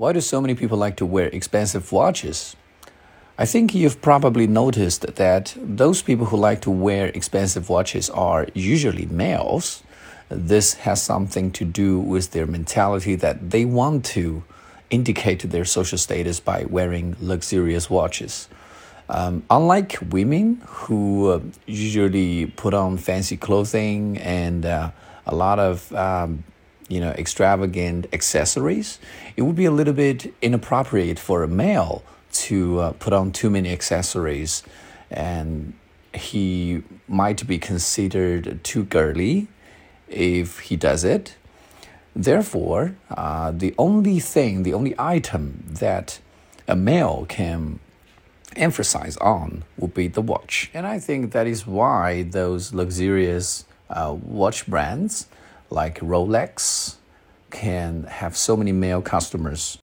Why do so many people like to wear expensive watches? I think you've probably noticed that those people who like to wear expensive watches are usually males. This has something to do with their mentality that they want to indicate their social status by wearing luxurious watches. Um, unlike women who uh, usually put on fancy clothing and uh, a lot of um, you know, extravagant accessories, it would be a little bit inappropriate for a male to uh, put on too many accessories and he might be considered too girly if he does it. Therefore, uh, the only thing, the only item that a male can emphasize on would be the watch. And I think that is why those luxurious uh, watch brands like Rolex can have so many male customers.